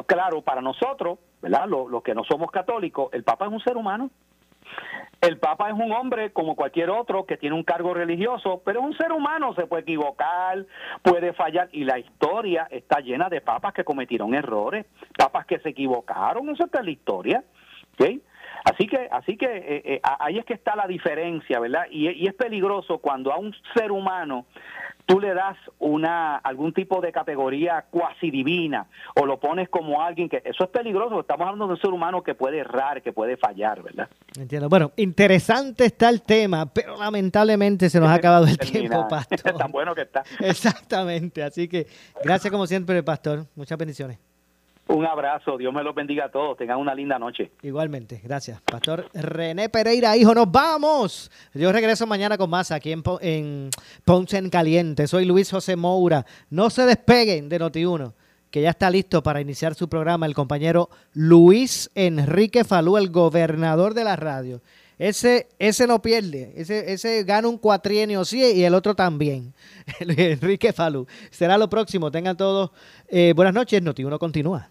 Claro, para nosotros, ¿verdad? Los que no somos católicos, el Papa es un ser humano. El Papa es un hombre como cualquier otro que tiene un cargo religioso, pero es un ser humano, se puede equivocar, puede fallar, y la historia está llena de papas que cometieron errores, papas que se equivocaron, eso está en la historia. ¿okay? Así que, así que eh, eh, ahí es que está la diferencia, ¿verdad? Y, es peligroso cuando a un ser humano tú le das una algún tipo de categoría cuasi divina o lo pones como alguien que eso es peligroso. Estamos hablando de un ser humano que puede errar, que puede fallar, ¿verdad? Entiendo. Bueno, interesante está el tema, pero lamentablemente se nos ha acabado el tiempo, pastor. Tan bueno que está. Exactamente. Así que gracias como siempre, pastor. Muchas bendiciones. Un abrazo, Dios me los bendiga a todos, tengan una linda noche. Igualmente, gracias. Pastor René Pereira, hijo, nos vamos. Yo regreso mañana con más aquí en, en Ponce en Caliente. Soy Luis José Moura. No se despeguen de Noti1, que ya está listo para iniciar su programa el compañero Luis Enrique Falú, el gobernador de la radio. Ese, ese no pierde, ese, ese gana un cuatrienio sí y el otro también. Enrique Falú. Será lo próximo. Tengan todos eh, buenas noches. Noti1 continúa.